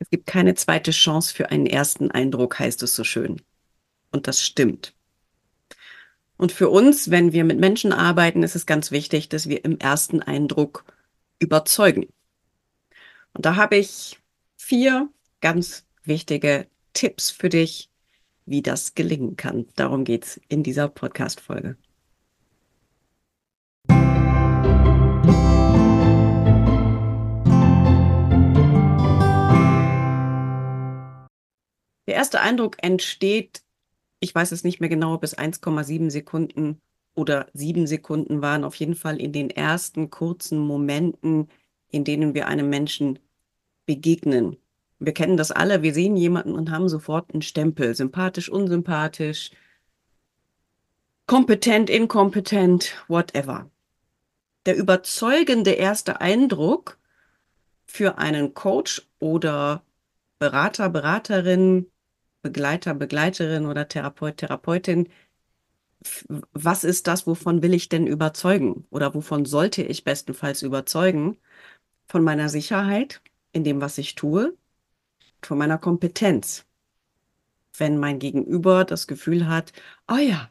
Es gibt keine zweite Chance für einen ersten Eindruck, heißt es so schön. Und das stimmt. Und für uns, wenn wir mit Menschen arbeiten, ist es ganz wichtig, dass wir im ersten Eindruck überzeugen. Und da habe ich vier ganz wichtige Tipps für dich, wie das gelingen kann. Darum geht es in dieser Podcast-Folge. Der erste Eindruck entsteht, ich weiß es nicht mehr genau, bis 1,7 Sekunden oder 7 Sekunden waren, auf jeden Fall in den ersten kurzen Momenten, in denen wir einem Menschen begegnen. Wir kennen das alle, wir sehen jemanden und haben sofort einen Stempel, sympathisch, unsympathisch, kompetent, inkompetent, whatever. Der überzeugende erste Eindruck für einen Coach oder Berater, Beraterin, Begleiter, Begleiterin oder Therapeut, Therapeutin, was ist das, wovon will ich denn überzeugen oder wovon sollte ich bestenfalls überzeugen? Von meiner Sicherheit in dem, was ich tue, von meiner Kompetenz. Wenn mein Gegenüber das Gefühl hat, oh ja,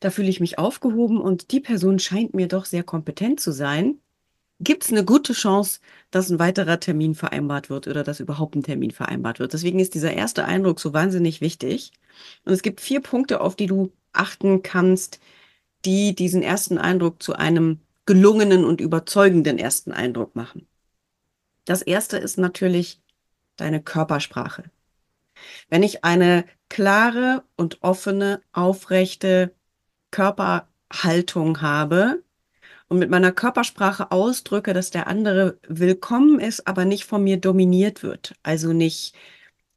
da fühle ich mich aufgehoben und die Person scheint mir doch sehr kompetent zu sein, gibt es eine gute Chance, dass ein weiterer Termin vereinbart wird oder dass überhaupt ein Termin vereinbart wird. Deswegen ist dieser erste Eindruck so wahnsinnig wichtig. Und es gibt vier Punkte, auf die du achten kannst, die diesen ersten Eindruck zu einem gelungenen und überzeugenden ersten Eindruck machen. Das erste ist natürlich deine Körpersprache. Wenn ich eine klare und offene, aufrechte Körperhaltung habe, und mit meiner Körpersprache ausdrücke, dass der andere willkommen ist, aber nicht von mir dominiert wird. Also nicht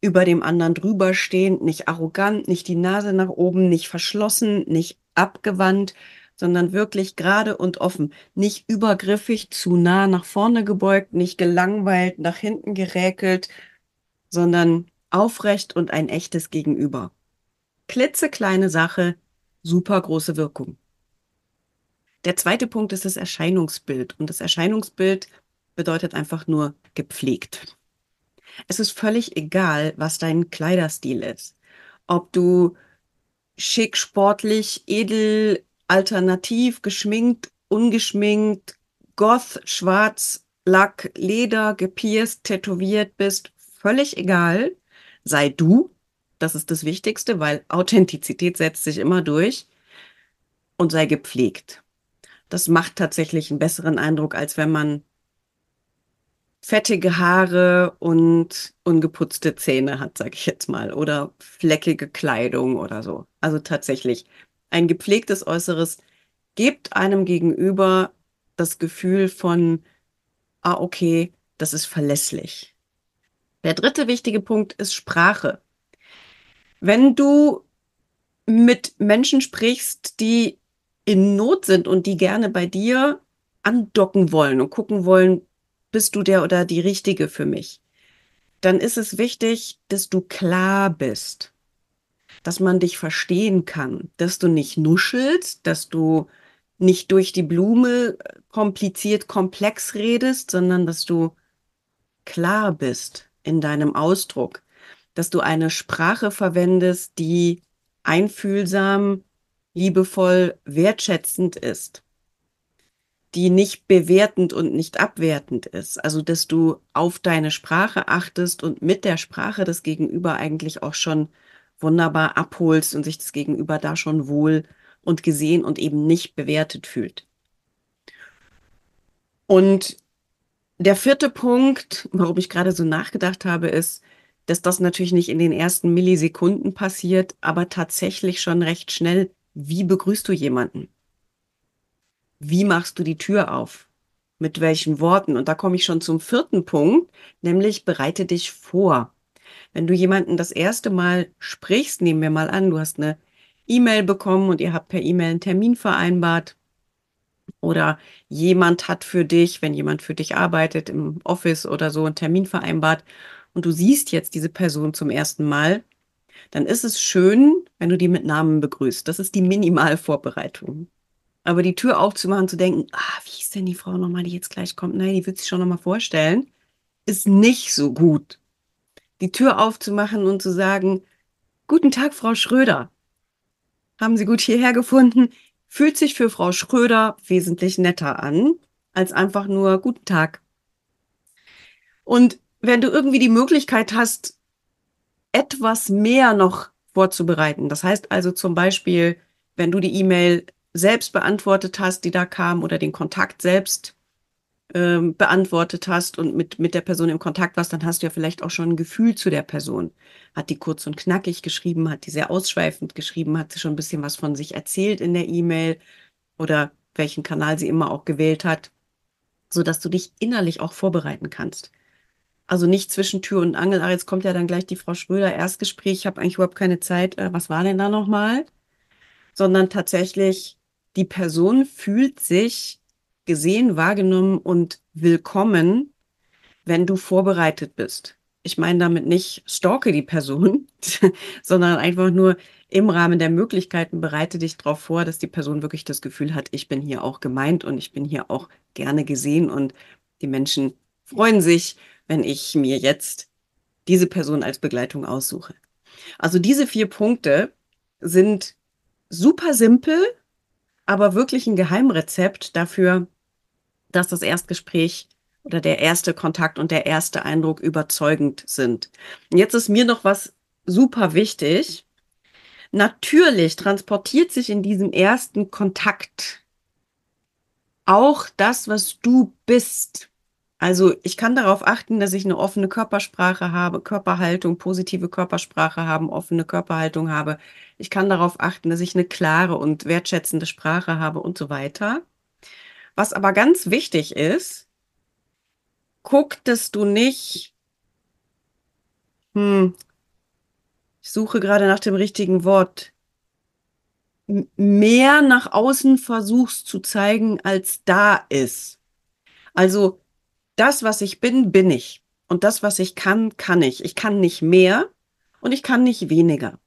über dem anderen drüber stehend, nicht arrogant, nicht die Nase nach oben, nicht verschlossen, nicht abgewandt, sondern wirklich gerade und offen, nicht übergriffig, zu nah nach vorne gebeugt, nicht gelangweilt, nach hinten geräkelt, sondern aufrecht und ein echtes Gegenüber. Klitzekleine Sache, super große Wirkung. Der zweite Punkt ist das Erscheinungsbild. Und das Erscheinungsbild bedeutet einfach nur gepflegt. Es ist völlig egal, was dein Kleiderstil ist. Ob du schick, sportlich, edel, alternativ, geschminkt, ungeschminkt, goth, schwarz, Lack, Leder, gepierst, tätowiert bist, völlig egal. Sei du. Das ist das Wichtigste, weil Authentizität setzt sich immer durch. Und sei gepflegt das macht tatsächlich einen besseren Eindruck, als wenn man fettige Haare und ungeputzte Zähne hat, sag ich jetzt mal, oder fleckige Kleidung oder so. Also tatsächlich ein gepflegtes Äußeres gibt einem gegenüber das Gefühl von, ah, okay, das ist verlässlich. Der dritte wichtige Punkt ist Sprache. Wenn du mit Menschen sprichst, die in Not sind und die gerne bei dir andocken wollen und gucken wollen, bist du der oder die Richtige für mich, dann ist es wichtig, dass du klar bist, dass man dich verstehen kann, dass du nicht nuschelst, dass du nicht durch die Blume kompliziert komplex redest, sondern dass du klar bist in deinem Ausdruck, dass du eine Sprache verwendest, die einfühlsam, liebevoll, wertschätzend ist, die nicht bewertend und nicht abwertend ist. Also, dass du auf deine Sprache achtest und mit der Sprache das Gegenüber eigentlich auch schon wunderbar abholst und sich das Gegenüber da schon wohl und gesehen und eben nicht bewertet fühlt. Und der vierte Punkt, warum ich gerade so nachgedacht habe, ist, dass das natürlich nicht in den ersten Millisekunden passiert, aber tatsächlich schon recht schnell wie begrüßt du jemanden? Wie machst du die Tür auf? Mit welchen Worten? Und da komme ich schon zum vierten Punkt, nämlich bereite dich vor. Wenn du jemanden das erste Mal sprichst, nehmen wir mal an, du hast eine E-Mail bekommen und ihr habt per E-Mail einen Termin vereinbart oder jemand hat für dich, wenn jemand für dich arbeitet im Office oder so, einen Termin vereinbart und du siehst jetzt diese Person zum ersten Mal, dann ist es schön, wenn du die mit Namen begrüßt. Das ist die Minimalvorbereitung. Aber die Tür aufzumachen, zu denken, ah, wie ist denn die Frau nochmal, die jetzt gleich kommt? Nein, die wird sich schon nochmal vorstellen, ist nicht so gut. die Tür aufzumachen und zu sagen, Guten Tag, Frau Schröder. Haben Sie gut hierher gefunden? Fühlt sich für Frau Schröder wesentlich netter an, als einfach nur Guten Tag. Und wenn du irgendwie die Möglichkeit hast, etwas mehr noch vorzubereiten, das heißt also zum Beispiel, wenn du die E-Mail selbst beantwortet hast, die da kam, oder den Kontakt selbst ähm, beantwortet hast und mit, mit der Person im Kontakt warst, dann hast du ja vielleicht auch schon ein Gefühl zu der Person. Hat die kurz und knackig geschrieben, hat die sehr ausschweifend geschrieben, hat sie schon ein bisschen was von sich erzählt in der E-Mail oder welchen Kanal sie immer auch gewählt hat, sodass du dich innerlich auch vorbereiten kannst. Also nicht zwischen Tür und Angel, ach, jetzt kommt ja dann gleich die Frau Schröder, Erstgespräch, ich habe eigentlich überhaupt keine Zeit, äh, was war denn da nochmal? Sondern tatsächlich, die Person fühlt sich gesehen, wahrgenommen und willkommen, wenn du vorbereitet bist. Ich meine damit nicht stalke die Person, sondern einfach nur im Rahmen der Möglichkeiten bereite dich darauf vor, dass die Person wirklich das Gefühl hat, ich bin hier auch gemeint und ich bin hier auch gerne gesehen und die Menschen freuen sich, wenn ich mir jetzt diese Person als Begleitung aussuche. Also diese vier Punkte sind super simpel, aber wirklich ein Geheimrezept dafür, dass das Erstgespräch oder der erste Kontakt und der erste Eindruck überzeugend sind. Und jetzt ist mir noch was super wichtig. Natürlich transportiert sich in diesem ersten Kontakt auch das, was du bist. Also ich kann darauf achten, dass ich eine offene Körpersprache habe, Körperhaltung, positive Körpersprache haben, offene Körperhaltung habe. Ich kann darauf achten, dass ich eine klare und wertschätzende Sprache habe und so weiter. Was aber ganz wichtig ist, guck, dass du nicht, hm, ich suche gerade nach dem richtigen Wort, mehr nach außen versuchst zu zeigen, als da ist. Also das, was ich bin, bin ich. Und das, was ich kann, kann ich. Ich kann nicht mehr und ich kann nicht weniger.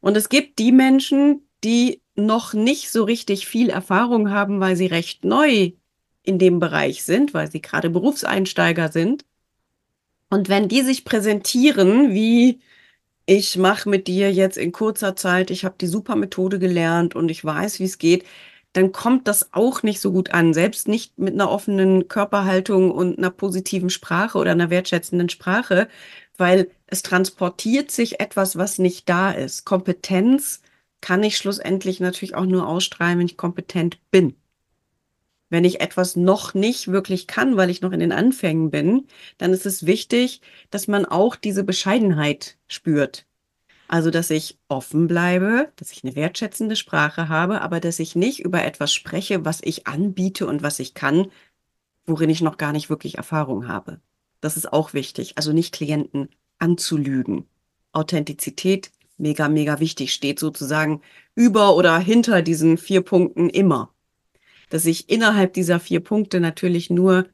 Und es gibt die Menschen, die noch nicht so richtig viel Erfahrung haben, weil sie recht neu in dem Bereich sind, weil sie gerade Berufseinsteiger sind. Und wenn die sich präsentieren, wie ich mache mit dir jetzt in kurzer Zeit, ich habe die super Methode gelernt und ich weiß, wie es geht, dann kommt das auch nicht so gut an. Selbst nicht mit einer offenen Körperhaltung und einer positiven Sprache oder einer wertschätzenden Sprache, weil es transportiert sich etwas, was nicht da ist. Kompetenz kann ich schlussendlich natürlich auch nur ausstrahlen, wenn ich kompetent bin. Wenn ich etwas noch nicht wirklich kann, weil ich noch in den Anfängen bin, dann ist es wichtig, dass man auch diese Bescheidenheit spürt. Also, dass ich offen bleibe, dass ich eine wertschätzende Sprache habe, aber dass ich nicht über etwas spreche, was ich anbiete und was ich kann, worin ich noch gar nicht wirklich Erfahrung habe. Das ist auch wichtig. Also nicht Klienten anzulügen. Authentizität mega, mega wichtig, steht sozusagen über oder hinter diesen vier Punkten immer. Dass ich innerhalb dieser vier Punkte natürlich nur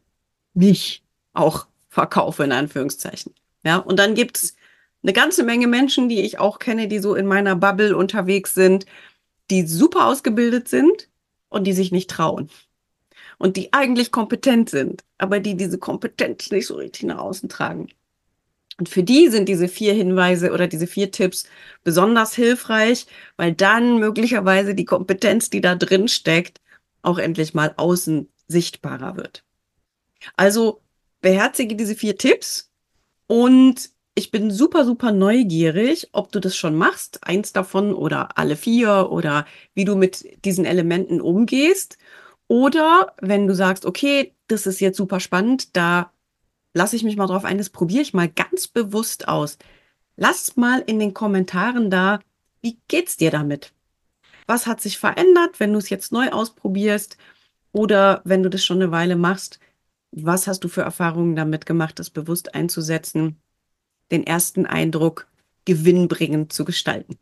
mich auch verkaufe, in Anführungszeichen. Ja, und dann gibt's eine ganze Menge Menschen, die ich auch kenne, die so in meiner Bubble unterwegs sind, die super ausgebildet sind und die sich nicht trauen. Und die eigentlich kompetent sind, aber die diese Kompetenz nicht so richtig nach außen tragen. Und für die sind diese vier Hinweise oder diese vier Tipps besonders hilfreich, weil dann möglicherweise die Kompetenz, die da drin steckt, auch endlich mal außen sichtbarer wird. Also beherzige diese vier Tipps und ich bin super, super neugierig, ob du das schon machst, eins davon oder alle vier oder wie du mit diesen Elementen umgehst. Oder wenn du sagst, okay, das ist jetzt super spannend, da lasse ich mich mal drauf ein, das probiere ich mal ganz bewusst aus. Lass mal in den Kommentaren da, wie geht's dir damit? Was hat sich verändert, wenn du es jetzt neu ausprobierst oder wenn du das schon eine Weile machst? Was hast du für Erfahrungen damit gemacht, das bewusst einzusetzen, den ersten Eindruck gewinnbringend zu gestalten?